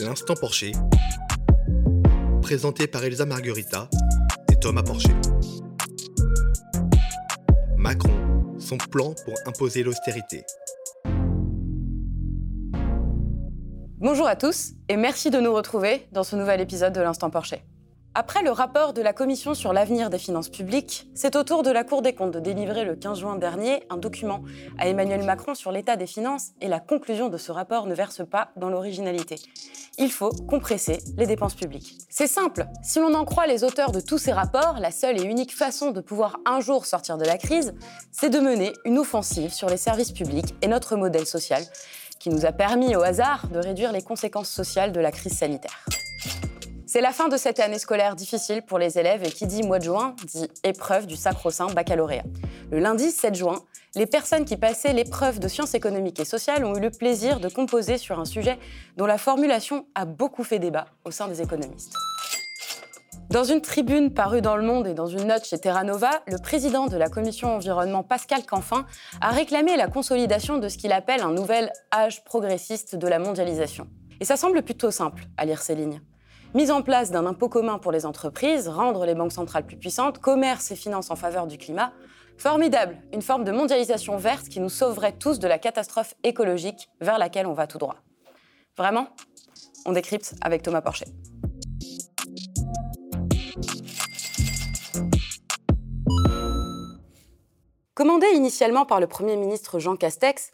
L'instant Porcher, présenté par Elsa Marguerita et Thomas Porcher. Macron, son plan pour imposer l'austérité. Bonjour à tous et merci de nous retrouver dans ce nouvel épisode de l'Instant Porcher. Après le rapport de la Commission sur l'avenir des finances publiques, c'est au tour de la Cour des comptes de délivrer le 15 juin dernier un document à Emmanuel Macron sur l'état des finances et la conclusion de ce rapport ne verse pas dans l'originalité. Il faut compresser les dépenses publiques. C'est simple, si l'on en croit les auteurs de tous ces rapports, la seule et unique façon de pouvoir un jour sortir de la crise, c'est de mener une offensive sur les services publics et notre modèle social, qui nous a permis au hasard de réduire les conséquences sociales de la crise sanitaire. C'est la fin de cette année scolaire difficile pour les élèves et qui dit mois de juin dit épreuve du sacro-saint baccalauréat. Le lundi 7 juin, les personnes qui passaient l'épreuve de sciences économiques et sociales ont eu le plaisir de composer sur un sujet dont la formulation a beaucoup fait débat au sein des économistes. Dans une tribune parue dans Le Monde et dans une note chez Terra Nova, le président de la commission environnement Pascal Canfin a réclamé la consolidation de ce qu'il appelle un nouvel âge progressiste de la mondialisation. Et ça semble plutôt simple à lire ces lignes. Mise en place d'un impôt commun pour les entreprises, rendre les banques centrales plus puissantes, commerce et finances en faveur du climat. Formidable, une forme de mondialisation verte qui nous sauverait tous de la catastrophe écologique vers laquelle on va tout droit. Vraiment On décrypte avec Thomas Porcher. Commandé initialement par le Premier ministre Jean Castex,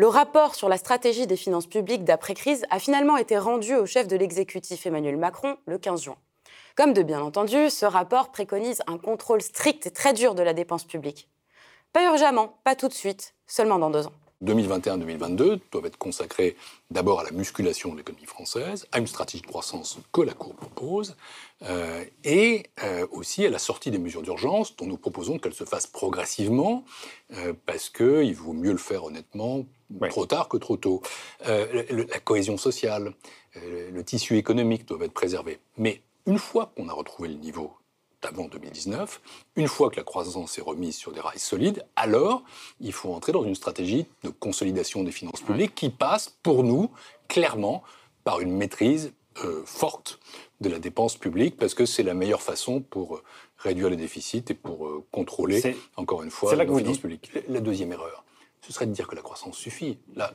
le rapport sur la stratégie des finances publiques d'après-crise a finalement été rendu au chef de l'exécutif Emmanuel Macron le 15 juin. Comme de bien entendu, ce rapport préconise un contrôle strict et très dur de la dépense publique. Pas urgemment, pas tout de suite, seulement dans deux ans. 2021-2022 doivent être consacrés d'abord à la musculation de l'économie française, à une stratégie de croissance que la Cour propose, euh, et euh, aussi à la sortie des mesures d'urgence dont nous proposons qu'elles se fassent progressivement, euh, parce qu'il vaut mieux le faire honnêtement trop tard que trop tôt. la cohésion sociale, le tissu économique doivent être préservés. Mais une fois qu'on a retrouvé le niveau d'avant 2019, une fois que la croissance est remise sur des rails solides, alors il faut entrer dans une stratégie de consolidation des finances publiques qui passe pour nous clairement par une maîtrise euh, forte de la dépense publique parce que c'est la meilleure façon pour euh, réduire les déficits et pour euh, contrôler, encore une fois, les finances publiques. La deuxième erreur, ce serait de dire que la croissance suffit. Là,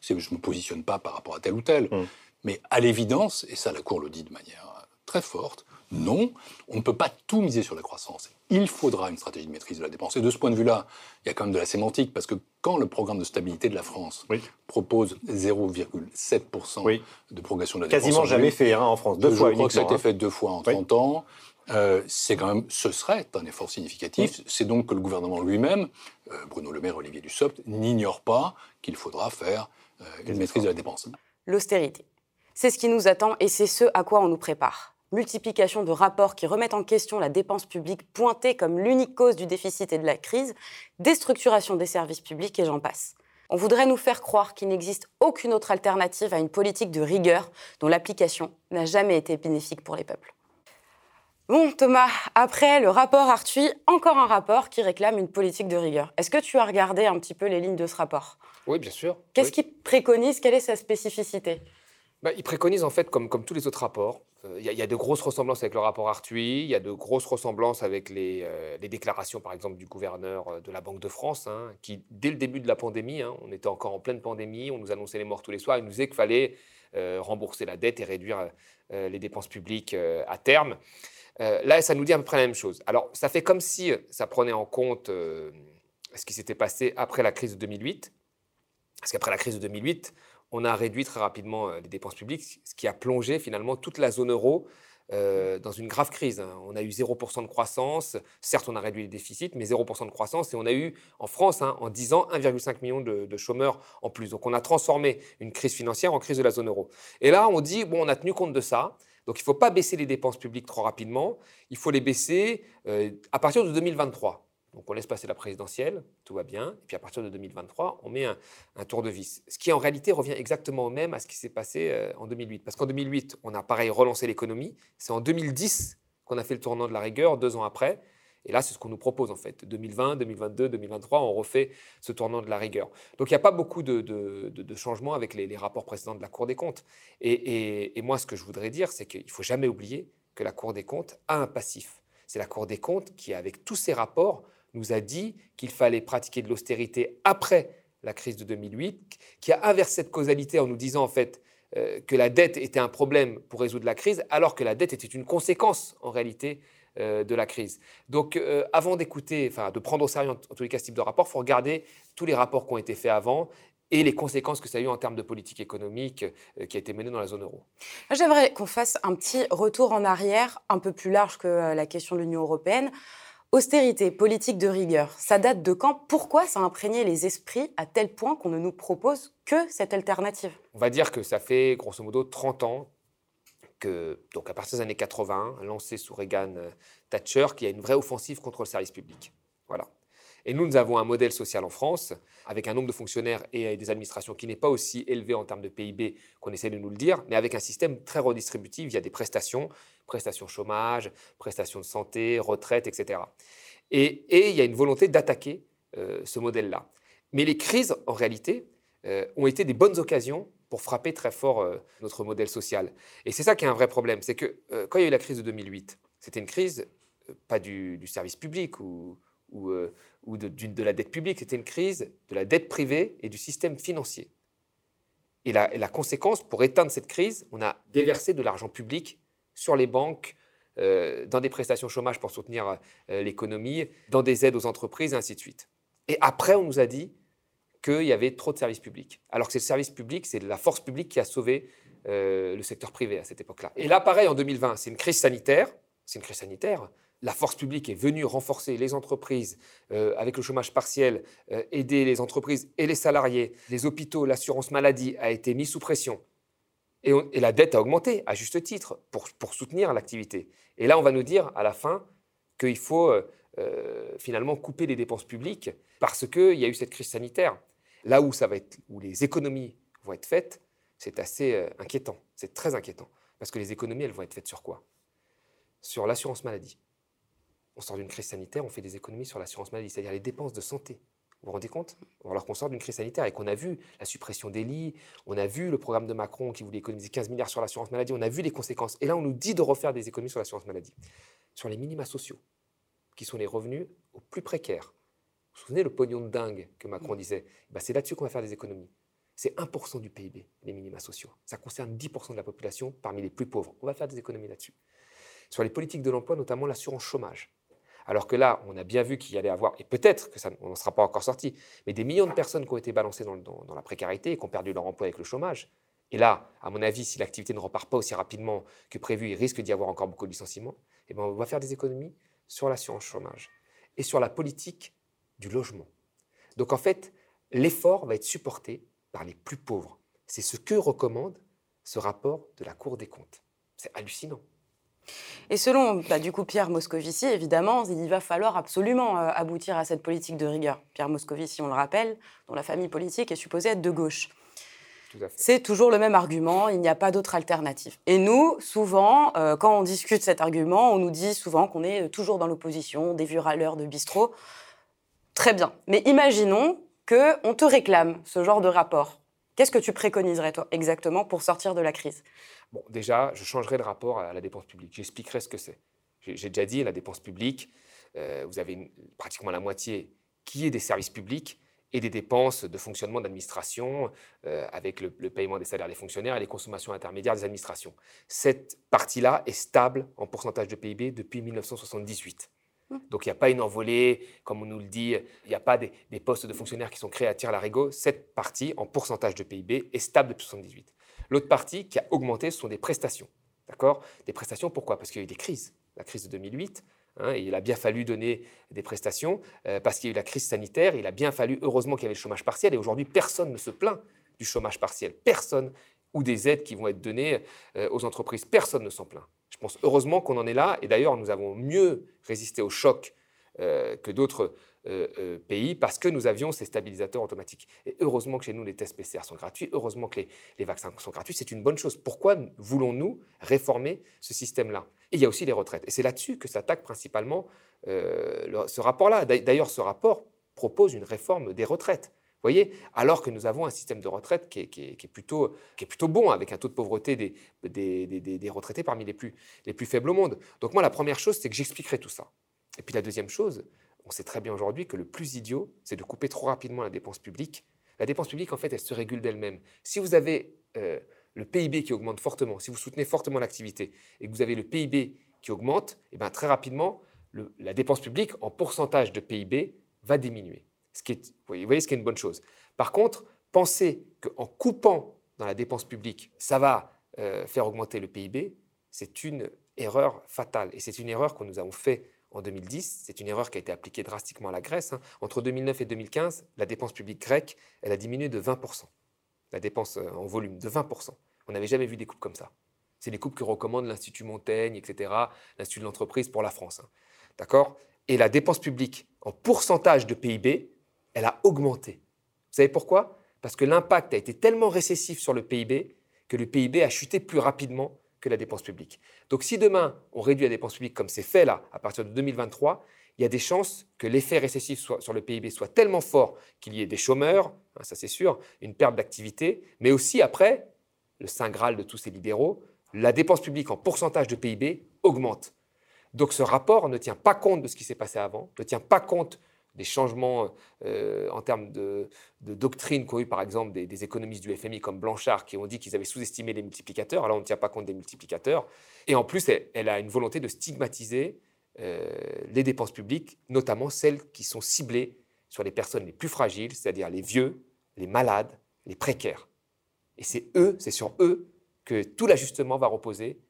je ne me positionne pas par rapport à tel ou tel. Hum. Mais à l'évidence, et ça la Cour le dit de manière très forte, non, on ne peut pas tout miser sur la croissance. Il faudra une stratégie de maîtrise de la dépense. Et de ce point de vue-là, il y a quand même de la sémantique, parce que quand le programme de stabilité de la France propose 0,7% de progression de la dépense... Quasiment jamais fait hein, en France, deux fois Je crois que ça a été hein. fait deux fois en 30 ans. Euh, c'est quand même, ce serait un effort significatif. C'est donc que le gouvernement lui-même, euh, Bruno Le Maire, Olivier Dussopt, n'ignore pas qu'il faudra faire euh, une maîtrise de la dépense. L'austérité. C'est ce qui nous attend et c'est ce à quoi on nous prépare multiplication de rapports qui remettent en question la dépense publique pointée comme l'unique cause du déficit et de la crise, déstructuration des services publics et j'en passe. On voudrait nous faire croire qu'il n'existe aucune autre alternative à une politique de rigueur dont l'application n'a jamais été bénéfique pour les peuples. Bon, Thomas, après le rapport Arthuis, encore un rapport qui réclame une politique de rigueur. Est-ce que tu as regardé un petit peu les lignes de ce rapport? Oui, bien sûr. Qu'est-ce qu'il préconise? Quelle est sa spécificité? Bah, Il préconise, en fait, comme, tous les autres rapports, euh, il y, a de grosses ressemblances avec le rapport Arthuis, il y a de grosses ressemblances avec les, euh, déclarations, par exemple, du gouverneur euh, de la Banque de France, hein, qui, dès le début de la pandémie, hein, on était encore en pleine pandémie, on nous annonçait les morts tous les soirs, il nous disait qu'il fallait rembourser la dette et réduire les dépenses publiques à terme. là, ça nous dit à peu près la même chose. Alors, ça fait comme si ça prenait en compte ce qui s'était passé après la crise de 2008, parce qu'après la crise de 2008, on a réduit très rapidement euh, les dépenses publiques, ce qui a plongé finalement toute la zone euro euh, dans une grave crise. Hein. On a eu 0% de croissance, certes on a réduit les déficits, mais 0% de croissance, et on a eu en France, hein, en 10 ans, 1,5 million de, chômeurs en plus. Donc on a transformé une crise financière en crise de la zone euro. Et là, on dit, bon, on a tenu compte de ça, donc il ne faut pas baisser les dépenses publiques trop rapidement, il faut les baisser euh, à partir de 2023. Donc on laisse passer la présidentielle, tout va bien, et puis à partir de 2023, on met un, tour de vis. Ce qui en réalité revient exactement au même à ce qui s'est passé euh, en 2008. Parce qu'en 2008, on a pareil relancé l'économie, c'est en 2010 qu'on a fait le tournant de la rigueur, deux ans après, Et là, c'est ce qu'on nous propose en fait. 2020, 2022, 2023, on refait ce tournant de la rigueur. Donc il n'y a pas beaucoup de, changements avec les, rapports précédents de la Cour des comptes. Et, moi, ce que je voudrais dire, c'est qu'il ne faut jamais oublier que la Cour des comptes a un passif. C'est la Cour des comptes qui, avec tous ses rapports, nous a dit qu'il fallait pratiquer de l'austérité après la crise de 2008, qui a inversé cette causalité en nous disant en fait euh, que la dette était un problème pour résoudre la crise, alors que la dette était une conséquence en réalité euh, de la crise. Donc, euh, avant d'écouter, enfin, de prendre au sérieux en, tous les cas ce type de rapport, il faut regarder tous les rapports qui ont été faits avant et les conséquences que ça a eu en termes de politique économique qui a été menée dans la zone euro. J'aimerais qu'on fasse un petit retour en arrière, un peu plus large que la question de l'Union européenne. Austérité, politique de rigueur, ça date de quand? Pourquoi ça a imprégné les esprits à tel point qu'on ne nous propose que cette alternative? On va dire que ça fait grosso modo 30 ans donc à partir des années 80, lancé sous Reagan euh, Thatcher, qu'il y a une vraie offensive contre le service public. Voilà. Et nous, nous avons un modèle social en France, avec un nombre de fonctionnaires et des administrations qui n'est pas aussi élevé en termes de PIB qu'on essaie de nous le dire, mais avec un système très redistributif via des prestations, prestations chômage, prestations de santé, retraite, etc. Et, il y a une volonté d'attaquer euh, ce modèle-là. Mais les crises, en réalité, euh, ont été des bonnes occasions pour frapper très fort euh, notre modèle social. Et c'est ça qui est un vrai problème, c'est que euh, quand il y a eu la crise de 2008, c'était une crise pas du, service public ou, ou, ou de, la dette publique, c'était une crise de la dette privée et du système financier. Et la, conséquence, pour éteindre cette crise, on a déversé de l'argent public sur les banques, dans des prestations chômage pour soutenir l'économie, dans des aides aux entreprises, et ainsi de suite. Et après, on nous a dit, qu'il y avait trop de services publics. Alors que c'est le service public, c'est la force publique qui a sauvé euh, le secteur privé à cette époque-là. Et là, pareil, en 2020, c'est une crise sanitaire. C'est une crise sanitaire. La force publique est venue renforcer les entreprises euh, avec le chômage partiel, euh, aider les entreprises et les salariés. Les hôpitaux, l'assurance maladie a été mis sous pression. Et, la dette a augmenté, à juste titre, pour, soutenir l'activité. Et là, on va nous dire à la fin qu'il faut finalement couper les dépenses publiques parce qu'il y a eu cette crise sanitaire. Là où, ça va être, où les économies vont être faites, c'est assez euh, inquiétant. C'est très inquiétant. Parce que les économies, elles vont être faites sur quoi? Sur l'assurance maladie. On sort d'une crise sanitaire, on fait des économies sur l'assurance maladie, c'est-à-dire les dépenses de santé. Vous vous rendez compte? Alors qu'on sort d'une crise sanitaire et qu'on a vu la suppression des lits, on a vu le programme de Macron qui voulait économiser 15 milliards sur l'assurance maladie, on a vu les conséquences. Et là, on nous dit de refaire des économies sur l'assurance maladie. Sur les minima sociaux, qui sont les revenus aux plus précaires. Vous vous souvenez le pognon de dingue que Macron mm. disait? Bah, C'est là-dessus qu'on va faire des économies. C'est 1% du PIB, les minima sociaux. Ça concerne 10% de la population parmi les plus pauvres. On va faire des économies là-dessus. Sur les politiques de l'emploi, notamment l'assurance chômage. Alors que là, on a bien vu qu'il y allait avoir, et peut-être que ça, on n'en sera pas encore sorti, mais des millions de personnes qui ont été balancées dans, la précarité et qui ont perdu leur emploi avec le chômage. Et là, à mon avis, si l'activité ne repart pas aussi rapidement que prévu, il risque d'y avoir encore beaucoup de licenciements. Eh ben, on va faire des économies sur l'assurance chômage et sur la politique du logement. Donc en fait, l'effort va être supporté par les plus pauvres. C'est ce que recommande ce rapport de la Cour des comptes. C'est hallucinant. Et selon bah, du coup Pierre Moscovici, évidemment, il va falloir absolument euh, aboutir à cette politique de rigueur. Pierre Moscovici, on le rappelle, dont la famille politique est supposée être de gauche. C'est toujours le même argument, il n'y a pas d'autre alternative. Et nous, souvent, euh, quand on discute cet argument, on nous dit souvent qu'on est toujours dans l'opposition, des vieux râleurs de bistrot. Très bien. Mais imaginons qu'on te réclame ce genre de rapport. Qu'est-ce que tu préconiserais, toi, exactement, pour sortir de la crise? Bon, déjà, je changerai le rapport à la dépense publique. J'expliquerai ce que c'est. J'ai déjà dit, la dépense publique, euh, vous avez pratiquement la moitié qui est des services publics et des dépenses de fonctionnement d'administration euh, avec le, paiement des salaires des fonctionnaires et les consommations intermédiaires des administrations. Cette partie-là est stable en pourcentage de PIB depuis 1978. Donc il n'y a pas une envolée, comme on nous le dit, il n'y a pas des, postes de fonctionnaires qui sont créés à tir larigot. Cette partie, en pourcentage de PIB, est stable depuis 1978. L'autre partie qui a augmenté, ce sont des prestations. D'accord? Des prestations, pourquoi? Parce qu'il y a eu des crises. La crise de 2008, hein, il a bien fallu donner des prestations euh, parce qu'il y a eu la crise sanitaire. Il a bien fallu, heureusement qu'il y avait le chômage partiel. Et aujourd'hui, personne ne se plaint du chômage partiel. Personne. Ou des aides qui vont être données euh, aux entreprises. Personne ne s'en plaint. Je pense heureusement qu'on en est là. Et d'ailleurs, nous avons mieux résisté au choc euh, que d'autres pays parce que nous avions ces stabilisateurs automatiques. Et heureusement que chez nous, les tests PCR sont gratuits, heureusement que les, vaccins sont gratuits, c'est une bonne chose. Pourquoi voulons-nous réformer ce système-là? Et il y a aussi les retraites. Et c'est là-dessus que s'attaque principalement ce rapport-là. D'ailleurs, ce rapport propose une réforme des retraites voyez Alors que nous avons un système de retraite qui est, plutôt, bon, avec un taux de pauvreté des, retraités parmi les plus, les plus faibles au monde. Donc moi, la première chose, c'est que j'expliquerai tout ça. Et puis la deuxième chose, on sait très bien aujourd'hui que le plus idiot, c'est de couper trop rapidement la dépense publique. La dépense publique, en fait, elle se régule d'elle-même. Si vous avez euh, le PIB qui augmente fortement, si vous soutenez fortement l'activité et que vous avez le PIB qui augmente, eh bien très rapidement, la dépense publique en pourcentage de PIB va diminuer ce qui est, vous voyez ce qui est une bonne chose. Par contre, penser qu'en coupant dans la dépense publique, ça va euh, faire augmenter le PIB, c'est une erreur fatale. Et c'est une erreur que nous avons fait en 2010. C'est une erreur qui a été appliquée drastiquement à la Grèce. Hein. Entre 2009 et 2015, la dépense publique grecque, elle a diminué de 20%. La dépense euh, en volume, de 20%. On n'avait jamais vu des coupes comme ça. C'est les coupes que recommande l'Institut Montaigne, etc., l'Institut de l'entreprise pour la France. Hein. D'accord? Et la dépense publique en pourcentage de PIB, elle a augmenté. Vous savez pourquoi? Parce que l'impact a été tellement récessif sur le PIB que le PIB a chuté plus rapidement que la dépense publique. Donc si demain on réduit la dépense publique comme c'est fait là, à partir de 2023, il y a des chances que l'effet récessif sur le PIB soit tellement fort qu'il y ait des chômeurs, hein, ça c'est sûr, une perte d'activité, mais aussi après, le saint graal de tous ces libéraux, la dépense publique en pourcentage de PIB augmente. Donc ce rapport ne tient pas compte de ce qui s'est passé avant, ne tient pas compte des changements euh, en termes de, doctrine qu'ont eu par exemple des, économistes du FMI comme Blanchard qui ont dit qu'ils avaient sous-estimé les multiplicateurs. Alors on ne tient pas compte des multiplicateurs. Et en plus, elle, a une volonté de stigmatiser euh, les dépenses publiques, notamment celles qui sont ciblées sur les personnes les plus fragiles, c'est-à-dire les vieux, les malades, les précaires. Et c'est eux, c'est sur eux que tout l'ajustement va reposer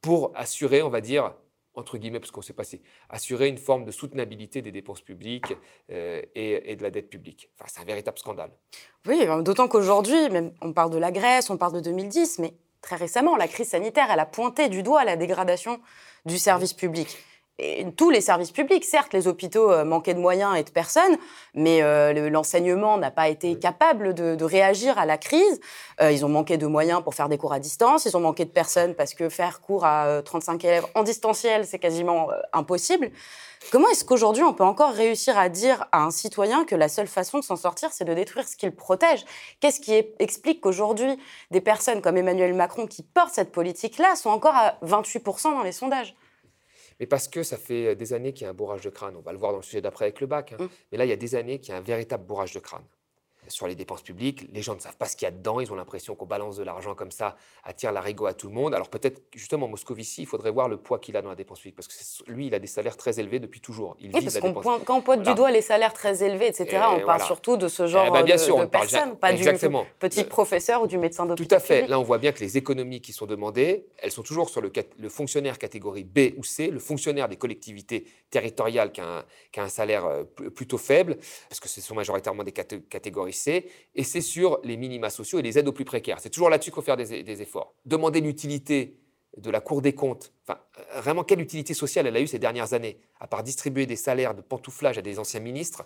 pour assurer, on va dire, entre guillemets, parce qu'on sait pas assurer une forme de soutenabilité des dépenses publiques euh, et, de la dette publique. Enfin, c'est un véritable scandale. Oui, d'autant qu'aujourd'hui, même on parle de la Grèce, on parle de 2010, mais très récemment, la crise sanitaire, elle a pointé du doigt la dégradation du service public et tous les services publics. Certes, les hôpitaux euh, manquaient de moyens et de personnes, mais euh, l'enseignement n'a pas été capable de, réagir à la crise. Euh, ils ont manqué de moyens pour faire des cours à distance, ils ont manqué de personnes parce que faire cours à 35 élèves en distanciel, c'est quasiment impossible. Comment est-ce qu'aujourd'hui on peut encore réussir à dire à un citoyen que la seule façon de s'en sortir, c'est de détruire ce qu'il protège? Qu'est-ce qui explique qu'aujourd'hui des personnes comme Emmanuel Macron qui portent cette politique-là sont encore à 28% dans les sondages? Mais parce que ça fait des années qu'il y a un bourrage de crâne. On va le voir dans le sujet d'après avec le bac. Hein. Mmh. Mais là, il y a des années qu'il y a un véritable bourrage de crâne sur les dépenses publiques. Les gens ne savent pas ce qu'il y a dedans. Ils ont l'impression qu'on balance de l'argent comme ça, attire l'arigot à tout le monde. Alors peut-être justement Moscovici, il faudrait voir le poids qu'il a dans la dépense publique parce que lui, il a des salaires très élevés depuis toujours. Il oui, parce qu'on quand on pointe du doigt les salaires très élevés, etc. on parle surtout de ce genre eh ben, bien de, sûr, de personnes, pas Exactement. du petit euh, professeur ou du médecin d'hôpital. Tout à fait. Là, on voit bien que les économies qui sont demandées, elles sont toujours sur le, le fonctionnaire catégorie B ou C, le fonctionnaire des collectivités territoriales qui a un, qui a un salaire euh, plutôt faible, parce que ce sont majoritairement des catégories Et c'est sur les minima sociaux et les aides aux plus précaires. C'est toujours là-dessus qu'il faut faire des, efforts. Demander l'utilité de la Cour des comptes, enfin, vraiment quelle utilité sociale elle a eu ces dernières années, à part distribuer des salaires de pantouflage à des anciens ministres,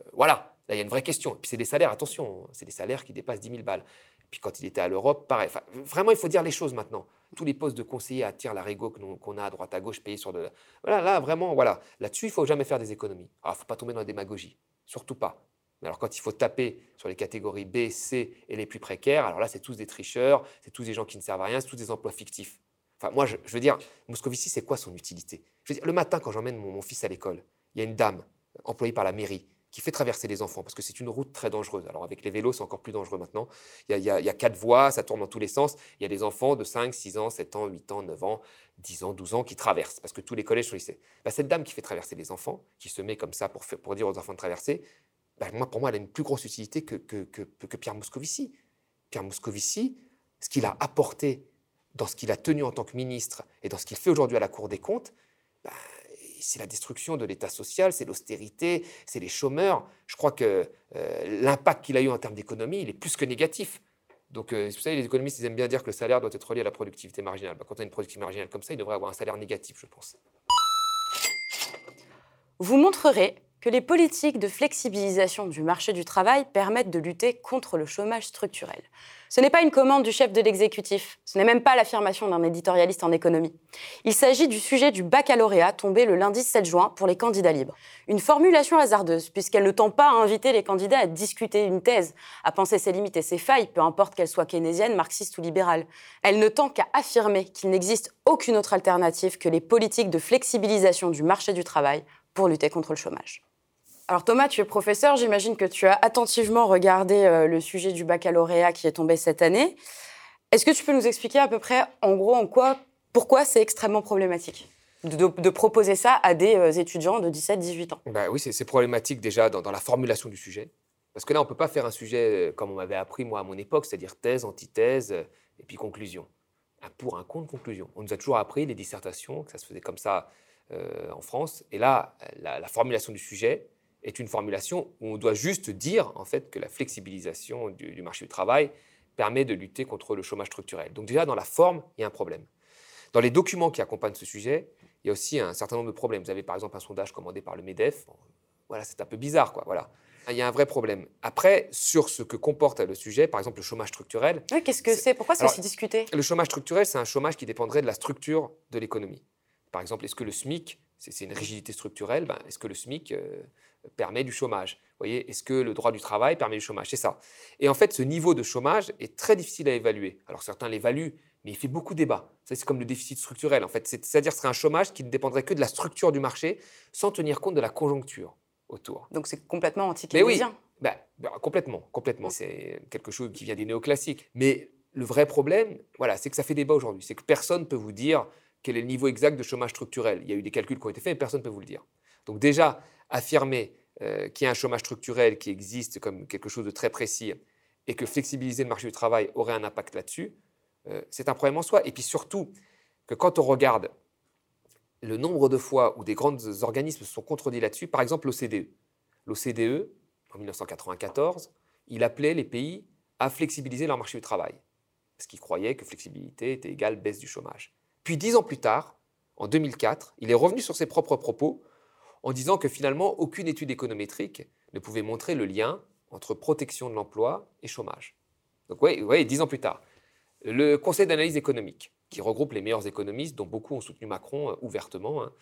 euh, voilà, là il y a une vraie question. Et puis c'est des salaires, attention, c'est des salaires qui dépassent 10 000 balles. Et puis quand il était à l'Europe, pareil. vraiment, il faut dire les choses maintenant. Tous les postes de conseiller attirent la régo qu'on a à droite à gauche payés sur de... Voilà, là, vraiment, voilà. Là-dessus, il faut jamais faire des économies. Alors, il ne faut pas tomber dans la démagogie. Surtout pas. Mais alors quand il faut taper sur les catégories B, C et les plus précaires, alors là, c'est tous des tricheurs, c'est tous des gens qui ne servent à rien, c'est tous des emplois fictifs. Enfin, moi, je, veux dire, Moscovici, c'est quoi son utilité? Je veux dire, Le matin, quand j'emmène mon, fils à l'école, il y a une dame employée par la mairie qui fait traverser les enfants, parce que c'est une route très dangereuse. Alors avec les vélos, c'est encore plus dangereux maintenant. Il y, a, quatre voies, ça tourne dans tous les sens. Il y a des enfants de 5, 6 ans, 7 ans, 8 ans, 9 ans, 10 ans, 12 ans qui traversent, parce que tous les collèges sont lycées. Bah, cette dame qui fait traverser les enfants, qui se met comme ça pour, pour dire aux enfants de traverser, bah, moi, pour moi, elle a une plus grosse utilité que, que, Pierre Moscovici. Pierre Moscovici, ce qu'il a apporté dans ce qu'il a tenu en tant que ministre et dans ce qu'il fait aujourd'hui à la Cour des comptes, bah, c'est la destruction de l'État social, c'est l'austérité, c'est les chômeurs. Je crois que euh, l'impact qu'il a eu en termes d'économie, il est plus que négatif. Donc, euh, vous savez, les économistes, ils aiment bien dire que le salaire doit être relié à la productivité marginale. Bah, quand on a une productivité marginale comme ça, il devrait avoir un salaire négatif, je pense. Vous montrerez que les politiques de flexibilisation du marché du travail permettent de lutter contre le chômage structurel. Ce n'est pas une commande du chef de l'exécutif, ce n'est même pas l'affirmation d'un éditorialiste en économie. Il s'agit du sujet du baccalauréat tombé le lundi 7 juin pour les candidats libres. Une formulation hasardeuse, puisqu'elle ne tend pas à inviter les candidats à discuter une thèse, à penser ses limites et ses failles, peu importe qu'elles soient keynésiennes, marxistes ou libérales. Elle ne tend qu'à affirmer qu'il n'existe aucune autre alternative que les politiques de flexibilisation du marché du travail pour lutter contre le chômage. Alors Thomas, tu es professeur, j'imagine que tu as attentivement regardé euh, le sujet du baccalauréat qui est tombé cette année. Est-ce que tu peux nous expliquer à peu près, en gros, en quoi, pourquoi c'est extrêmement problématique de, proposer ça à des euh, étudiants de 17-18 ans? Bah Oui, c'est problématique déjà dans, la formulation du sujet. Parce que là, on ne peut pas faire un sujet euh, comme on m'avait appris, moi, à mon époque, c'est-à-dire thèse, antithèse, et puis conclusion. Un pour, un contre, conclusion. On nous a toujours appris les dissertations, que ça se faisait comme ça en France. Et là, la formulation du sujet, est une formulation où on doit juste dire en fait que la flexibilisation du, marché du travail permet de lutter contre le chômage structurel. Donc déjà dans la forme, il y a un problème. Dans les documents qui accompagnent ce sujet, il y a aussi un certain nombre de problèmes. Vous avez par exemple un sondage commandé par le Medef. voilà, c'est un peu bizarre, quoi. Voilà. Il y a un vrai problème. Après, sur ce que comporte le sujet, par exemple le chômage structurel. Oui, qu'est-ce que c'est? Pourquoi c'est aussi discuté? Le chômage structurel, c'est un chômage qui dépendrait de la structure de l'économie. Par exemple, est-ce que le SMIC, c'est une rigidité structurelle, ben, est-ce que le SMIC euh, permet du chômage? Vous voyez, est-ce que le droit du travail permet du chômage? C'est ça. Et en fait, ce niveau de chômage est très difficile à évaluer. Alors certains l'évaluent, mais il fait beaucoup débat. C'est comme le déficit structurel, en fait. C'est-à-dire que ce serait un chômage qui ne dépendrait que de la structure du marché, sans tenir compte de la conjoncture autour. Donc c'est complètement anti Mais oui, bah, bah, complètement, complètement. C'est quelque chose qui vient des néoclassiques. Mais le vrai problème, voilà, c'est que ça fait débat aujourd'hui. C'est que personne ne peut vous dire quel est le niveau exact de chômage structurel. Il y a eu des calculs qui ont été faits, mais personne ne peut vous le dire. Donc déjà, affirmer euh, qu'il y a un chômage structurel qui existe comme quelque chose de très précis et que flexibiliser le marché du travail aurait un impact là-dessus, euh, c'est un problème en soi. Et puis surtout, que quand on regarde le nombre de fois où des grands organismes se sont contredits là-dessus, par exemple l'OCDE. L'OCDE, en 1994, il appelait les pays à flexibiliser leur marché du travail, parce qu'il croyait que flexibilité était égale baisse du chômage. Puis dix ans plus tard, en 2004, il est revenu sur ses propres propos en disant que finalement, aucune étude économétrique ne pouvait montrer le lien entre protection de l'emploi et chômage. Donc, oui, dix ans plus tard. Le Conseil d'analyse économique, qui regroupe les meilleurs économistes, dont beaucoup ont soutenu Macron euh, ouvertement, hein,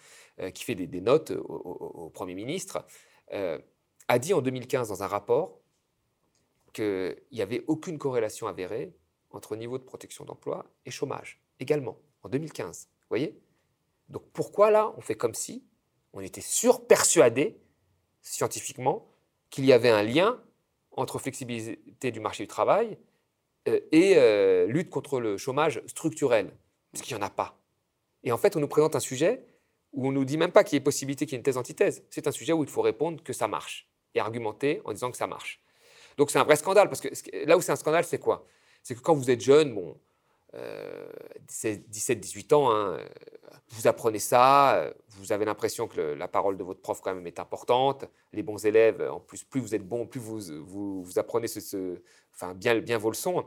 euh, qui fait des, notes au, Premier ministre, euh, a dit en 2015 dans un rapport qu'il n'y avait aucune corrélation avérée entre niveau de protection d'emploi et chômage, également, en 2015. Vous voyez? Donc pourquoi là, on fait comme si on était sûr, persuadé, scientifiquement, qu'il y avait un lien entre flexibilité du marché du travail euh, et euh, lutte contre le chômage structurel, parce qu'il n'y en a pas. Et en fait, on nous présente un sujet où on ne nous dit même pas qu'il y ait possibilité qu'il y ait une thèse-antithèse. C'est un sujet où il faut répondre que ça marche et argumenter en disant que ça marche. Donc c'est un vrai scandale, parce que là où c'est un scandale, c'est quoi? C'est que quand vous êtes jeune, bon, 17-18 euh, ans, hein, vous apprenez ça, vous avez l'impression que la parole de votre prof quand même est importante. Les bons élèves, en plus, plus vous êtes bon, plus vous, vous, apprenez ce, enfin, bien, bien vos leçons.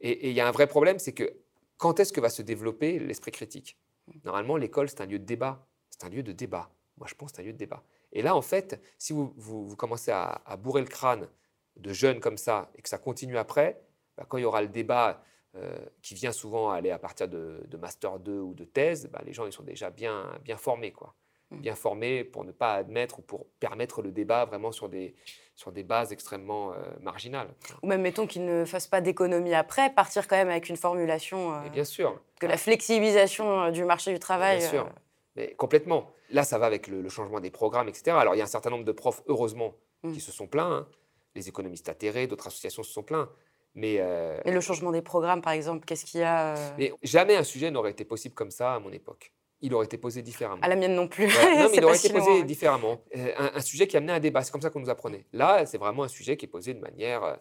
Et il y a un vrai problème, c'est que quand est-ce que va se développer l'esprit critique? Normalement, l'école, c'est un lieu de débat. C'est un lieu de débat. Moi, je pense que c'est un lieu de débat. Et là, en fait, si vous, vous, commencez à, bourrer le crâne de jeunes comme ça et que ça continue après, bah, quand il y aura le débat euh, qui vient souvent aller à partir de, master 2 ou de thèse, bah, les gens ils sont déjà bien, bien formés, quoi. Mmh. Bien formés pour ne pas admettre ou pour permettre le débat vraiment sur des, sur des bases extrêmement euh, marginales. Ou même, mettons qu'ils ne fassent pas d'économie après, partir quand même avec une formulation. Euh, bien sûr. Que la flexibilisation du marché du travail. Bien sûr. Mais complètement. Là, ça va avec le, changement des programmes, etc. Alors, il y a un certain nombre de profs, heureusement, mmh. qui se sont plaints. Hein. Les économistes atterrés, d'autres associations se sont plaints. Mais, euh, le changement des programmes, par exemple, qu'est-ce qu'il y a euh mais Jamais un sujet n'aurait été possible comme ça à mon époque. Il aurait été posé différemment. À la mienne non plus. non, mais il aurait été posé différemment. Euh, un, sujet qui amenait un débat. C'est comme ça qu'on nous apprenait. Là, c'est vraiment un sujet qui est posé de manière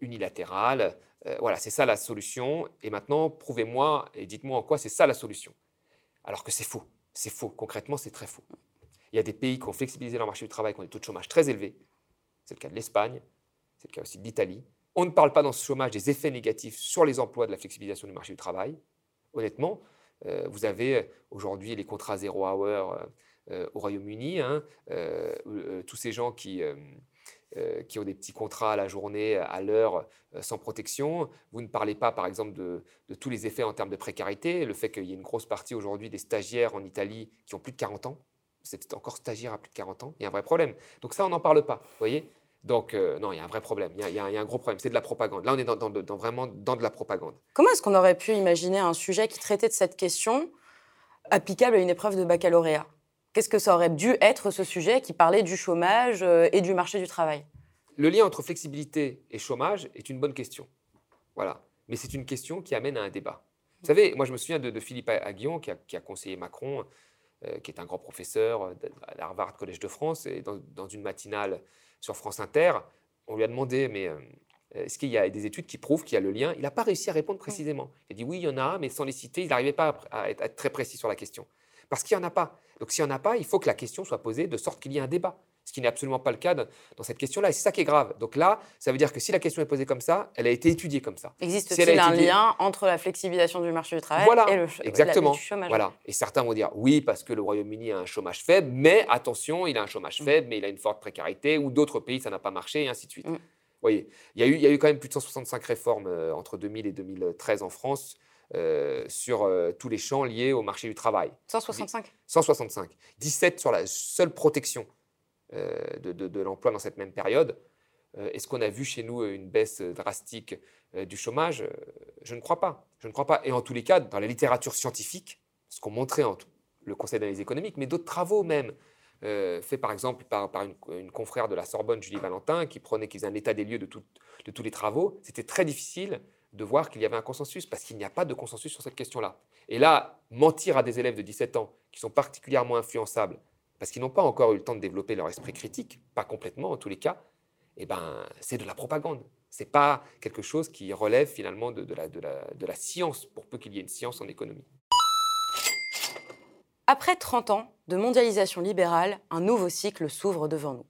unilatérale. voilà, c'est ça la solution. Et maintenant, prouvez-moi et dites-moi en quoi c'est ça la solution. Alors que c'est faux. C'est faux. Concrètement, c'est très faux. Il y a des pays qui ont flexibilisé leur marché du travail, qui ont des taux de chômage très élevés. C'est le cas de l'Espagne. C'est le cas aussi de l'Italie. On ne parle pas dans ce chômage des effets négatifs sur les emplois de la flexibilisation du marché du travail. Honnêtement, euh, vous avez euh, aujourd'hui les contrats zéro hour au Royaume-Uni, hein, tous ces gens qui, qui ont des petits contrats à la journée, à l'heure, sans protection. Vous ne parlez pas, par exemple, de, de, tous les effets en termes de précarité, le fait qu'il y ait une grosse partie aujourd'hui des stagiaires en Italie qui ont plus de 40 ans. C'est encore stagiaire à plus de 40 ans, il y a un vrai problème. Donc ça, on n'en parle pas, vous voyez donc, euh, non, il y a un vrai problème. Il y, a un gros problème. C'est de la propagande. Là, on est dans, vraiment dans de la propagande. Comment est-ce qu'on aurait pu imaginer un sujet qui traitait de cette question applicable à une épreuve de baccalauréat? Qu'est-ce que ça aurait dû être ce sujet qui parlait du chômage euh, et du marché du travail? Le lien entre flexibilité et chômage est une bonne question. Voilà. Mais c'est une question qui amène à un débat. Vous savez, moi, je me souviens de, Philippe Aguillon, qui a, conseillé Macron, euh, qui est un grand professeur à l'Harvard Collège de France, et dans une matinale sur France Inter, on lui a demandé, mais euh, est-ce qu'il y a des études qui prouvent qu'il y a le lien? Il n'a pas réussi à répondre précisément. Il a dit oui, il y en a, mais sans les citer, il n'arrivait pas à être, très précis sur la question. Parce qu'il n'y en a pas. Donc s'il n'y en a pas, il faut que la question soit posée de sorte qu'il y ait un débat ce qui n'est absolument pas le cas dans cette question-là. Et c'est ça qui est grave. Donc là, ça veut dire que si la question est posée comme ça, elle a été étudiée comme ça. Existe-t-il un lien entre la flexibilisation du marché du travail et le, exactement. chômage Voilà. Et certains vont dire oui, parce que le Royaume-Uni a un chômage faible, mais attention, il a un chômage mm. faible, mais il a une forte précarité, ou d'autres pays, ça n'a pas marché, et ainsi de suite. Mm. Vous voyez, il y, a eu, il y a eu quand même plus de 165 réformes euh, entre 2000 et 2013 en France. Euh, sur euh, tous les champs liés au marché du travail. 165 165. 17 sur la seule protection euh, de, l'emploi dans cette même période. Euh, est-ce qu'on a vu chez nous une baisse drastique euh, du chômage? Je ne crois pas. Je ne crois pas. Et en tous les cas, dans la littérature scientifique, ce qu'ont montré en tout, le Conseil d'analyse économique, mais d'autres travaux même, faits par exemple par, une, confrère de la Sorbonne, Julie Valentin, qui prenait, qui faisait un état des lieux de, de tous les travaux, c'était très difficile de voir qu'il y avait un consensus, parce qu'il n'y a pas de consensus sur cette question-là. Et là, mentir à des élèves de 17 ans, qui sont particulièrement influençables, parce qu'ils n'ont pas encore eu le temps de développer leur esprit critique, pas complètement en tous les cas, eh ben, c'est de la propagande. Ce n'est pas quelque chose qui relève finalement de, la, science, pour peu qu'il y ait une science en économie. Après 30 ans de mondialisation libérale, un nouveau cycle s'ouvre devant nous.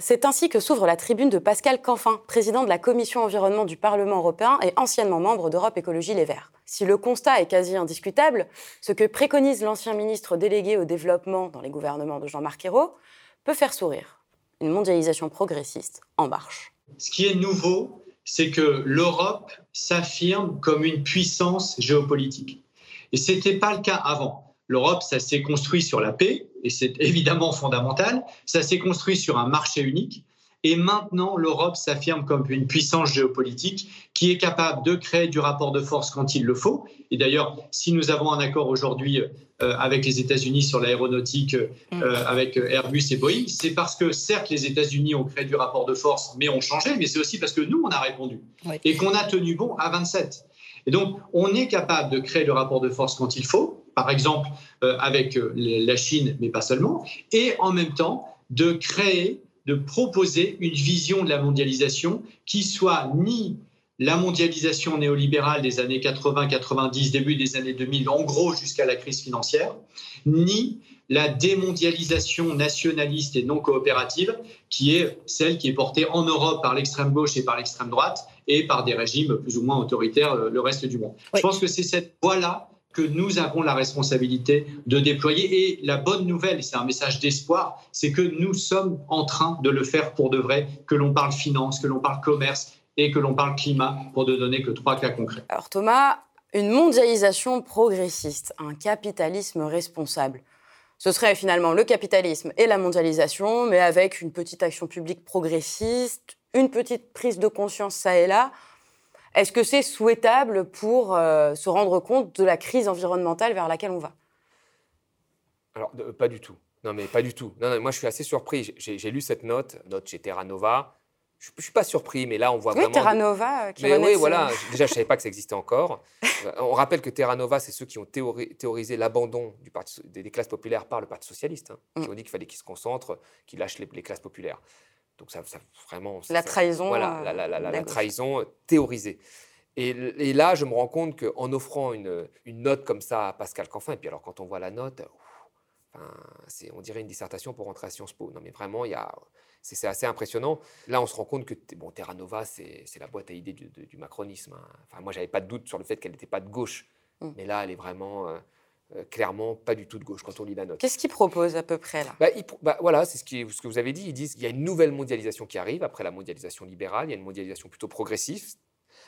C'est ainsi que s'ouvre la tribune de Pascal Canfin, président de la Commission environnement du Parlement européen et anciennement membre d'Europe Écologie Les Verts. Si le constat est quasi indiscutable, ce que préconise l'ancien ministre délégué au développement dans les gouvernements de Jean-Marc Ayrault peut faire sourire. Une mondialisation progressiste en marche. Ce qui est nouveau, c'est que l'Europe s'affirme comme une puissance géopolitique. Et ce n'était pas le cas avant. L'Europe, ça s'est construit sur la paix, et c'est évidemment fondamental. Ça s'est construit sur un marché unique. Et maintenant, l'Europe s'affirme comme une puissance géopolitique qui est capable de créer du rapport de force quand il le faut. Et d'ailleurs, si nous avons un accord aujourd'hui euh, avec les États-Unis sur l'aéronautique, euh, mm. avec Airbus et Boeing, c'est parce que certes, les États-Unis ont créé du rapport de force, mais ont changé, mais c'est aussi parce que nous, on a répondu et qu'on a tenu bon à 27. Et donc, on est capable de créer le rapport de force quand il faut, par exemple euh, avec euh, la Chine, mais pas seulement, et en même temps de créer, de proposer une vision de la mondialisation qui soit ni la mondialisation néolibérale des années 80-90, début des années 2000, en gros jusqu'à la crise financière, ni la démondialisation nationaliste et non coopérative, qui est celle qui est portée en Europe par l'extrême gauche et par l'extrême droite, et par des régimes plus ou moins autoritaires euh, le reste du monde. Je pense que c'est cette voie-là que nous avons la responsabilité de déployer. Et la bonne nouvelle, c'est un message d'espoir, c'est que nous sommes en train de le faire pour de vrai, que l'on parle finance, que l'on parle commerce et que l'on parle climat, pour ne donner que trois cas concrets. Alors Thomas, une mondialisation progressiste, un capitalisme responsable. Ce serait finalement le capitalisme et la mondialisation, mais avec une petite action publique progressiste, une petite prise de conscience ça et là. Est-ce que c'est souhaitable pour euh, se rendre compte de la crise environnementale vers laquelle on va? Alors, pas du tout. Non, mais pas du tout. Non, moi, je suis assez surpris. J'ai lu cette note, note chez Terra Nova. Je ne suis pas surpris, mais là, on voit oui, vraiment... Terra Nova, euh, qui mais oui, voilà. Déjà, je ne savais pas que ça existait encore. Euh, on rappelle que Terra Nova, c'est ceux qui ont théorisé l'abandon des, classes populaires par le Parti socialiste, hein, qui mm. ont dit qu'il fallait qu'ils se concentrent, qu'ils lâchent les, classes populaires. Donc ça, vraiment... La trahison. voilà, la, la, la, trahison théorisée. Et, et, là, je me rends compte qu'en offrant une, une, note comme ça à Pascal Canfin, et puis alors quand on voit la note, enfin, on dirait une dissertation pour rentrer à Sciences Po. Non mais vraiment, il y a... C'est assez impressionnant. Là, on se rend compte que bon, Terra Nova, c'est la boîte à idées du, macronisme. Hein. Enfin, moi, j'avais pas de doute sur le fait qu'elle n'était pas de gauche. Mm. Mais là, elle est vraiment... Euh, euh, clairement pas du tout de gauche quand on lit la note. Qu'est-ce qu'il propose à peu près là? Bah, bah, Voilà, c'est ce, ce, que vous avez dit. Ils disent qu'il y a une nouvelle mondialisation qui arrive après la mondialisation libérale. Il y a une mondialisation plutôt progressive,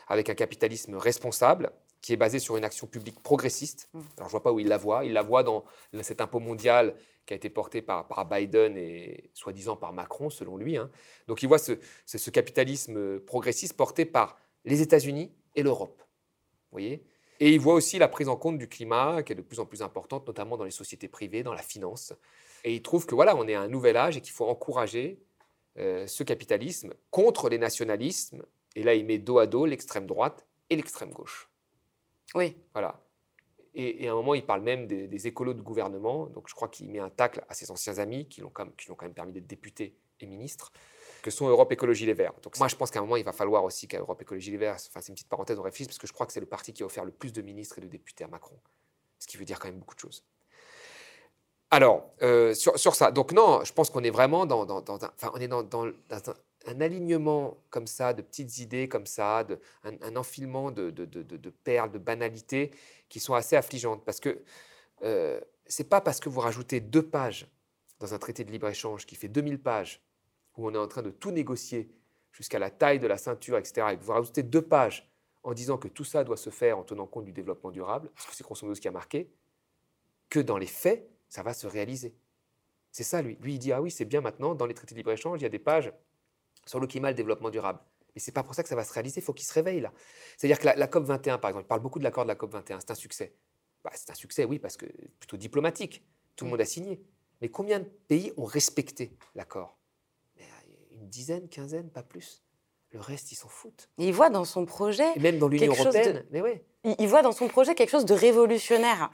avec un capitalisme responsable qui est basé sur une action publique progressiste. Mmh. Alors je vois pas où il la voit. Il la voit dans cet impôt mondial qui a été porté par, par Biden et soi-disant par Macron, selon lui. Hein. Donc il voit ce, ce capitalisme progressiste porté par les États-Unis et l'Europe. Vous voyez? Et il voit aussi la prise en compte du climat, qui est de plus en plus importante, notamment dans les sociétés privées, dans la finance. Et il trouve que voilà, on est à un nouvel âge et qu'il faut encourager euh, ce capitalisme contre les nationalismes. Et là, il met dos à dos l'extrême droite et l'extrême gauche. Oui. Voilà. Et, à un moment, il parle même des, écolos de gouvernement. Donc, je crois qu'il met un tacle à ses anciens amis qui l'ont quand, quand, même permis d'être députés et ministres que sont Europe Écologie Les Verts. Donc moi, je pense qu'à un moment, il va falloir aussi qu'à Europe Écologie Les Verts, enfin c'est une petite parenthèse, on réfléchisse, parce que je crois que c'est le parti qui a offert le plus de ministres et de députés à Macron. Ce qui veut dire quand même beaucoup de choses. Alors, euh, sur, ça, donc non, je pense qu'on est vraiment dans, un, on est dans, un, alignement comme ça, de petites idées comme ça, de, un, enfilement de, perles, de banalités qui sont assez affligeantes. Parce que euh, c'est pas parce que vous rajoutez deux pages dans un traité de libre-échange qui fait 2000 pages où on est en train de tout négocier jusqu'à la taille de la ceinture, etc., et que vous rajoutez deux pages en disant que tout ça doit se faire en tenant compte du développement durable, parce que c'est grosso modo ce qui a marqué, que dans les faits, ça va se réaliser. C'est ça, lui. Lui, il dit, ah oui, c'est bien maintenant, dans les traités de libre-échange, il y a des pages sur le climat et le développement durable. Mais c'est pas pour ça que ça va se réaliser, il faut qu'il se réveille là. C'est-à-dire que la, COP 21, par exemple, il parle beaucoup de l'accord de la COP 21, c'est un succès. Bah, c'est un succès, oui, parce que plutôt diplomatique. Tout le monde a signé. Mais combien de pays ont respecté l'accord? Dizaine, quinzaine, pas plus. Le reste, ils s'en foutent. il voit dans son projet. même dans l'Union européenne. Mais ouais. Il voit dans son projet quelque chose de révolutionnaire.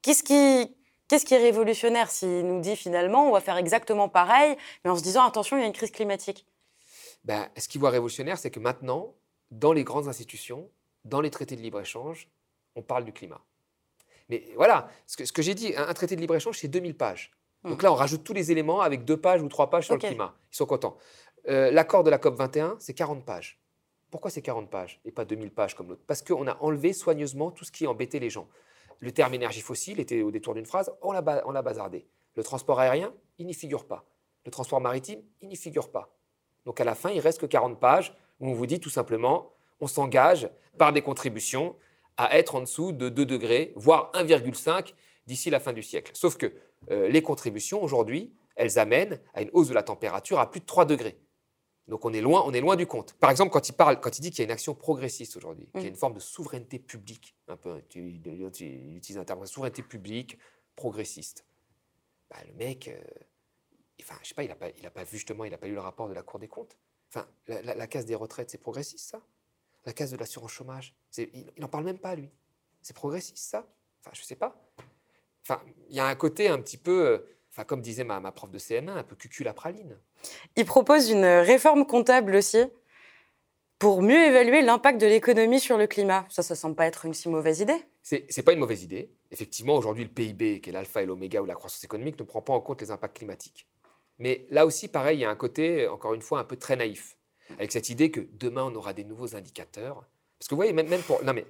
Qu'est-ce qui, qu'est-ce qui est révolutionnaire s'il nous dit finalement on va faire exactement pareil, mais en se disant attention, il y a une crise climatique? Ben, Ce qu'il voit révolutionnaire, c'est que maintenant, dans les grandes institutions, dans les traités de libre-échange, on parle du climat. Mais voilà, ce que, ce que j'ai dit, un, traité de libre-échange, c'est 2000 pages. Donc hmm. là, on rajoute tous les éléments avec deux pages ou trois pages sur le climat. Ils sont contents. Euh, l'accord de la COP 21, c'est 40 pages. Pourquoi c'est 40 pages et pas 2000 pages comme l'autre? Parce qu'on a enlevé soigneusement tout ce qui embêtait les gens. Le terme énergie fossile était au détour d'une phrase, on l'a bazardé. Le transport aérien, il n'y figure pas. Le transport maritime, il n'y figure pas. Donc à la fin, il reste que 40 pages où on vous dit tout simplement, on s'engage par des contributions à être en dessous de 2 degrés, voire 1,5 d'ici la fin du siècle. Sauf que euh, les contributions, aujourd'hui, elles amènent à une hausse de la température à plus de 3 degrés. Donc on est loin, on est loin du compte. Par exemple, quand il parle, quand il dit qu'il y a une action progressiste aujourd'hui, qu'il y a une forme de souveraineté publique, un peu, il, utilise un terme, souveraineté publique progressiste. Bah, le mec, euh, enfin, je sais pas, il n'a pas, il a pas vu justement, il n'a pas lu le rapport de la Cour des comptes. Enfin, la, case des retraites, c'est progressiste ça? La case de l'assurance chômage, il n'en parle même pas lui. C'est progressiste ça? Enfin, je sais pas. Enfin, il y a un côté un petit peu, euh, enfin, comme disait ma, ma prof de CM1, un peu cucul à praline. Il propose une réforme comptable aussi pour mieux évaluer l'impact de l'économie sur le climat. Ça, ça semble pas être une si mauvaise idée. C'est, n'est pas une mauvaise idée. Effectivement, aujourd'hui, le PIB, qui est l'alpha et l'oméga ou la croissance économique, ne prend pas en compte les impacts climatiques. Mais là aussi, pareil, il y a un côté, encore une fois, un peu très naïf, avec cette idée que demain, on aura des nouveaux indicateurs. Parce que vous voyez, même, même pour, non mais,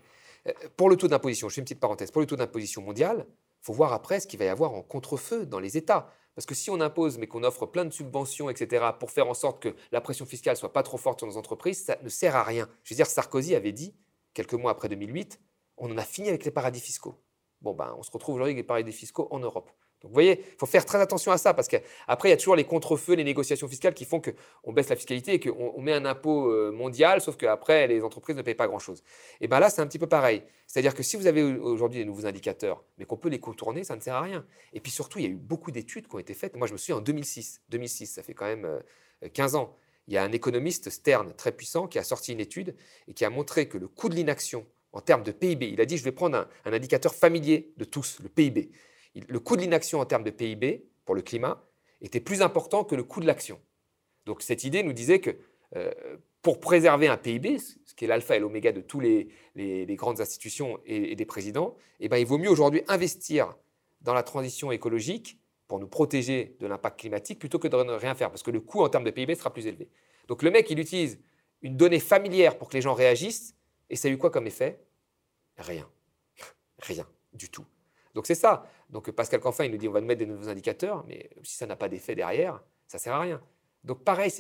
euh, pour le taux d'imposition, je fais une petite parenthèse, pour le taux d'imposition mondial, faut voir après ce qu'il va y avoir en contrefeu dans les États. Parce que si on impose, mais qu'on offre plein de subventions, etc., pour faire en sorte que la pression fiscale soit pas trop forte sur nos entreprises, ça ne sert à rien. Je veux dire, Sarkozy avait dit, quelques mois après 2008, on en a fini avec les paradis fiscaux. Bon, ben, on se retrouve aujourd'hui avec les paradis fiscaux en Europe. Donc vous voyez, il faut faire très attention à ça parce qu'après, il y a toujours les contre-feux, les négociations fiscales qui font qu'on baisse la fiscalité et qu'on met un impôt euh, mondial, sauf qu'après, les entreprises ne payent pas grand-chose. Et bien là, c'est un petit peu pareil. C'est-à-dire que si vous avez aujourd'hui des nouveaux indicateurs, mais qu'on peut les contourner, ça ne sert à rien. Et puis surtout, il y a eu beaucoup d'études qui ont été faites. Moi, je me souviens en 2006, 2006, ça fait quand même 15 euh, ans, il y a un économiste Stern très puissant qui a sorti une étude et qui a montré que le coût de l'inaction en termes de PIB, il a dit, je vais prendre un indicateur familier de tous, le PIB le coût de l'inaction en termes de PIB pour le climat était plus important que le coût de l'action. Donc cette idée nous disait que euh, pour préserver un PIB, ce qui est l'alpha et l'oméga de toutes les, grandes institutions et, des présidents, eh ben, il vaut mieux aujourd'hui investir dans la transition écologique pour nous protéger de l'impact climatique plutôt que de rien faire, parce que le coût en termes de PIB sera plus élevé. Donc le mec, il utilise une donnée familière pour que les gens réagissent, et ça a eu quoi comme effet? Rien. Rien du tout. Donc c'est ça. Donc Pascal Canfin, il nous dit on va nous mettre des nouveaux indicateurs, mais si ça n'a pas d'effet derrière, ça sert à rien. Donc pareil,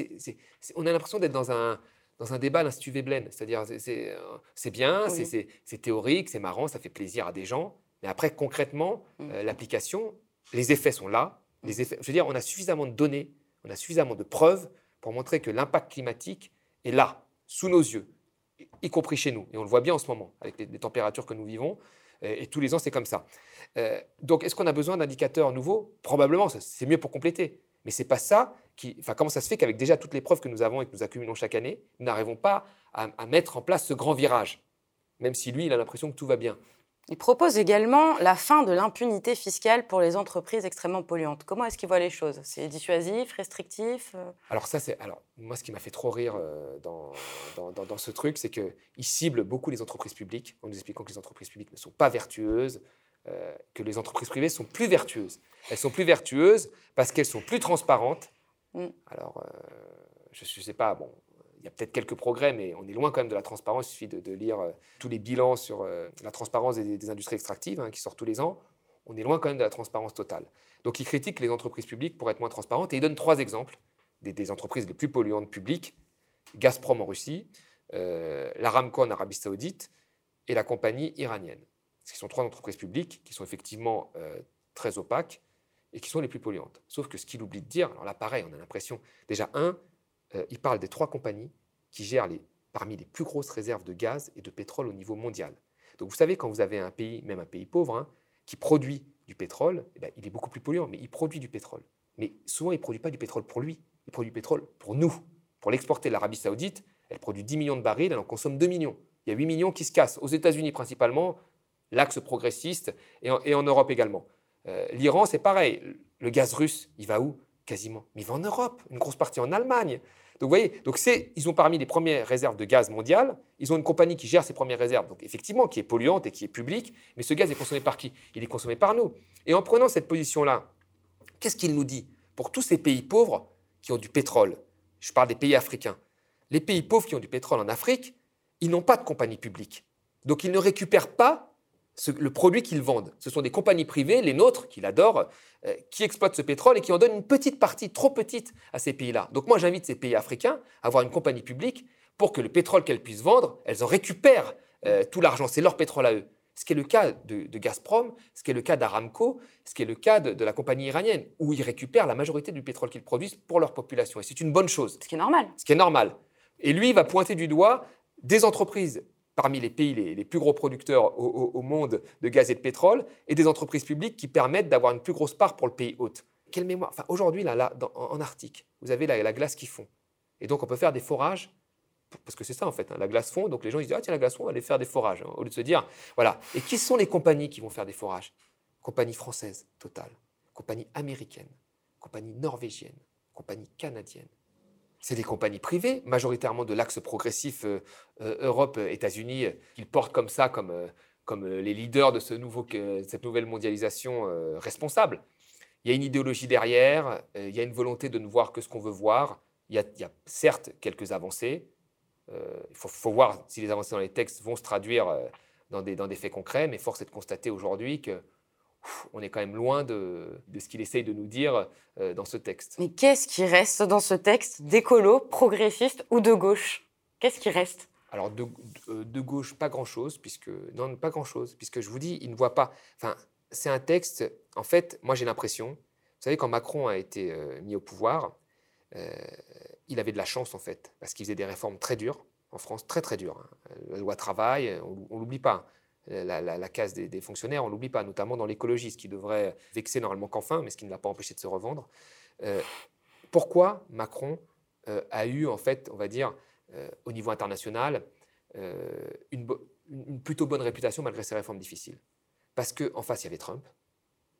on a l'impression d'être dans un, dans un débat à l'Institut Veblen. C'est-à-dire, c'est bien, c'est théorique, c'est marrant, ça fait plaisir à des gens. Mais après, concrètement, mm. euh, l'application, les effets sont là. Les effets, je veux dire, on a suffisamment de données, on a suffisamment de preuves pour montrer que l'impact climatique est là, sous nos yeux, y compris chez nous. Et on le voit bien en ce moment, avec les, températures que nous vivons. Et, tous les ans, c'est comme ça. Euh, donc, est-ce qu'on a besoin d'indicateurs nouveaux? Probablement, c'est mieux pour compléter. Mais c'est pas ça qui. Enfin, comment ça se fait qu'avec déjà toutes les preuves que nous avons et que nous accumulons chaque année, nous n'arrivons pas à, mettre en place ce grand virage? Même si lui, il a l'impression que tout va bien. Il propose également la fin de l'impunité fiscale pour les entreprises extrêmement polluantes. Comment est-ce qu'il voit les choses? C'est dissuasif, restrictif euh? Alors ça, c'est alors moi ce qui m'a fait trop rire euh, dans, dans, dans, ce truc, c'est qu'il cible beaucoup les entreprises publiques en nous expliquant que les entreprises publiques ne sont pas vertueuses, euh, que les entreprises privées sont plus vertueuses. Elles sont plus vertueuses parce qu'elles sont plus transparentes. Mm. Alors, euh, je ne sais pas, bon, il y a peut-être quelques progrès, mais on est loin quand même de la transparence. Il suffit de, lire euh, tous les bilans sur la transparence des, industries extractives hein, qui sortent tous les ans. On est loin quand même de la transparence totale. Donc, il critique les entreprises publiques pour être moins transparentes et il donne trois exemples des, entreprises les plus polluantes publiques Gazprom en Russie, l'Aramco en Arabie Saoudite et la compagnie iranienne. Ce sont trois entreprises publiques qui sont effectivement euh, très opaques et qui sont les plus polluantes. Sauf que ce qu'il oublie de dire, alors là pareil, on a l'impression, déjà un, euh, il parle des trois compagnies qui gèrent parmi les plus grosses réserves de gaz et de pétrole au niveau mondial. Donc vous savez, quand vous avez un pays, même un pays pauvre, hein, qui produit du pétrole, eh ben, il est beaucoup plus polluant, mais il produit du pétrole. Mais souvent, il ne produit pas du pétrole pour lui, il produit du pétrole pour nous. Pour l'exporter, l'Arabie saoudite, elle produit 10 millions de barils, elle en consomme 2 millions. Il y a 8 millions qui se cassent. Aux États-Unis principalement, l'axe progressiste, et en, Europe également. Euh, L'Iran, c'est pareil. Le gaz russe, il va où? Quasiment. Mais il va en Europe, une grosse partie en Allemagne. Donc vous voyez, donc ils ont parmi les premières réserves de gaz mondiales. Ils ont une compagnie qui gère ces premières réserves, donc effectivement qui est polluante et qui est publique. Mais ce gaz est consommé par qui? Il est consommé par nous. Et en prenant cette position-là, qu'est-ce qu'il nous dit pour tous ces pays pauvres qui ont du pétrole? Je parle des pays africains. Les pays pauvres qui ont du pétrole en Afrique, ils n'ont pas de compagnie publique. Donc ils ne récupèrent pas le produit qu'ils vendent. Ce sont des compagnies privées, les nôtres, qu'il adore, euh, qui exploitent ce pétrole et qui en donnent une petite partie, trop petite, à ces pays-là. Donc moi, j'invite ces pays africains à avoir une compagnie publique pour que le pétrole qu'elles puissent vendre, elles en récupèrent euh, tout l'argent. C'est leur pétrole à eux. Ce qui est le cas de, Gazprom, ce qui est le cas d'Aramco, ce qui est le cas de, de, la compagnie iranienne, où ils récupèrent la majorité du pétrole qu'ils produisent pour leur population. Et c'est une bonne chose. Ce qui est normal. Ce qui est normal. Et lui va pointer du doigt des entreprises parmi les pays les, plus gros producteurs au, monde de gaz et de pétrole, et des entreprises publiques qui permettent d'avoir une plus grosse part pour le pays hôte. Quelle mémoire Aujourd'hui, en, Arctique, vous avez la, glace qui fond. Et donc, on peut faire des forages, parce que c'est ça en fait, hein, la glace fond, donc les gens ils disent, ah tiens, la glace fond, on va aller faire des forages, hein, au lieu de se dire, voilà. Et qui sont les compagnies qui vont faire des forages? Compagnie française, Total, compagnie américaine, compagnie norvégienne, compagnie canadienne, c'est des compagnies privées, majoritairement de l'axe progressif euh, euh, Europe-États-Unis, qu'ils portent comme ça, comme, euh, comme les leaders de cette nouvelle mondialisation responsable. Il y a une idéologie derrière, il y a une volonté de ne voir que ce qu'on veut voir. Il y, a, certes quelques avancées. il faut, voir si les avancées dans les textes vont se traduire dans des, dans des faits concrets, mais force est de constater aujourd'hui que on est quand même loin de, ce qu'il essaye de nous dire euh, dans ce texte. Mais qu'est-ce qui reste dans ce texte d'écolo, progressiste ou de gauche? Qu'est-ce qui reste? Alors de, de, gauche, pas grand-chose, puisque non, pas grand-chose, puisque je vous dis, il ne voit pas. Enfin, c'est un texte. En fait, moi j'ai l'impression. Vous savez, quand Macron a été euh, mis au pouvoir, euh, il avait de la chance en fait, parce qu'il faisait des réformes très dures en France, très très dures. Hein. La loi travail, on, ne l'oublie pas la, case des, fonctionnaires, on l'oublie pas, notamment dans l'écologie, ce qui devrait vexer normalement qu'enfin, mais ce qui ne l'a pas empêché de se revendre. Euh, pourquoi Macron euh, a eu, en fait, on va dire, euh, au niveau international, une, plutôt bonne réputation malgré ses réformes difficiles? Parce qu'en face, il y avait Trump,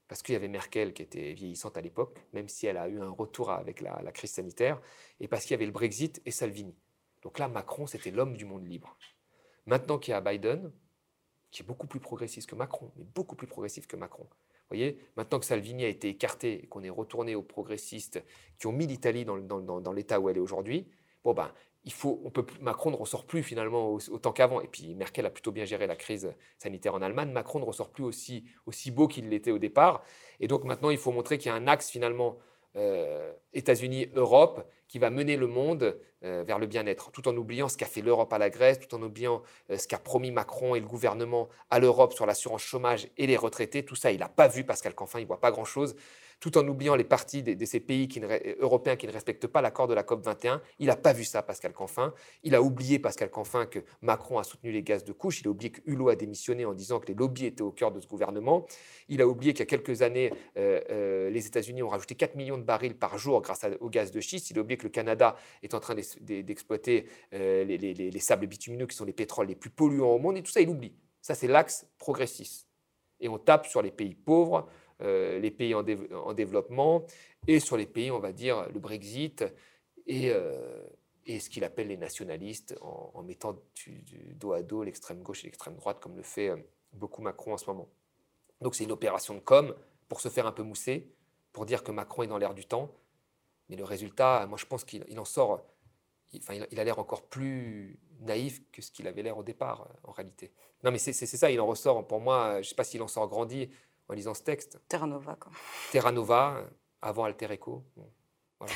parce qu'il y avait Merkel qui était vieillissante à l'époque, même si elle a eu un retour avec la, la crise sanitaire, et parce qu'il y avait le Brexit et Salvini. Donc là, Macron, c'était l'homme du monde libre. Maintenant qu'il y a Biden, qui est beaucoup plus progressiste que Macron, mais beaucoup plus progressif que Macron. Vous voyez, maintenant que Salvini a été écarté et qu'on est retourné aux progressistes qui ont mis l'Italie dans, dans, l'état où elle est aujourd'hui, bon ben, il faut, on peut, Macron ne ressort plus finalement autant qu'avant. Et puis Merkel a plutôt bien géré la crise sanitaire en Allemagne. Macron ne ressort plus aussi, aussi beau qu'il l'était au départ. Et donc maintenant, il faut montrer qu'il y a un axe finalement euh, États-Unis-Europe qui va mener le monde euh, vers le bien-être, tout en oubliant ce qu'a fait l'Europe à la Grèce, tout en oubliant euh, ce qu'a promis Macron et le gouvernement à l'Europe sur l'assurance chômage et les retraités. Tout ça, il n'a pas vu Pascal Canfin, il ne voit pas grand-chose tout en oubliant les parties de, ces pays qui européens qui ne respectent pas l'accord de la COP21. Il n'a pas vu ça, Pascal Canfin. Il a oublié, Pascal Canfin, que Macron a soutenu les gaz de couche. Il a oublié que Hulot a démissionné en disant que les lobbies étaient au cœur de ce gouvernement. Il a oublié qu'il y a quelques années, euh, euh, les États-Unis ont rajouté 4 millions de barils par jour grâce au gaz de schiste. Il a oublié que le Canada est en train d'exploiter euh, les, les sables bitumineux qui sont les pétroles les plus polluants au monde. Et tout ça, il oublie. Ça, c'est l'axe progressiste. Et on tape sur les pays pauvres, euh, les pays en, développement et sur les pays, on va dire, le Brexit et, euh, et ce qu'il appelle les nationalistes en, mettant du, dos à dos l'extrême gauche et l'extrême droite, comme le fait euh, beaucoup Macron en ce moment. Donc c'est une opération de com pour se faire un peu mousser, pour dire que Macron est dans l'air du temps. Mais le résultat, moi je pense qu'il en sort, enfin, il, a l'air encore plus naïf que ce qu'il avait l'air au départ, en réalité. Non mais c'est ça, il en ressort, pour moi, je ne sais pas s'il en sort grandi, en lisant ce texte. Terra Nova, quoi. Terra Nova, avant Alter Echo.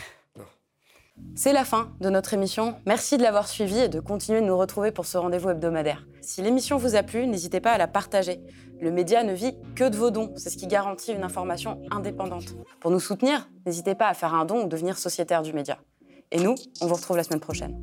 C'est la fin de notre émission. Merci de l'avoir suivi et de continuer de nous retrouver pour ce rendez-vous hebdomadaire. Si l'émission vous a plu, n'hésitez pas à la partager. Le média ne vit que de vos dons. C'est ce qui garantit une information indépendante. Pour nous soutenir, n'hésitez pas à faire un don ou devenir sociétaire du média. Et nous, on vous retrouve la semaine prochaine.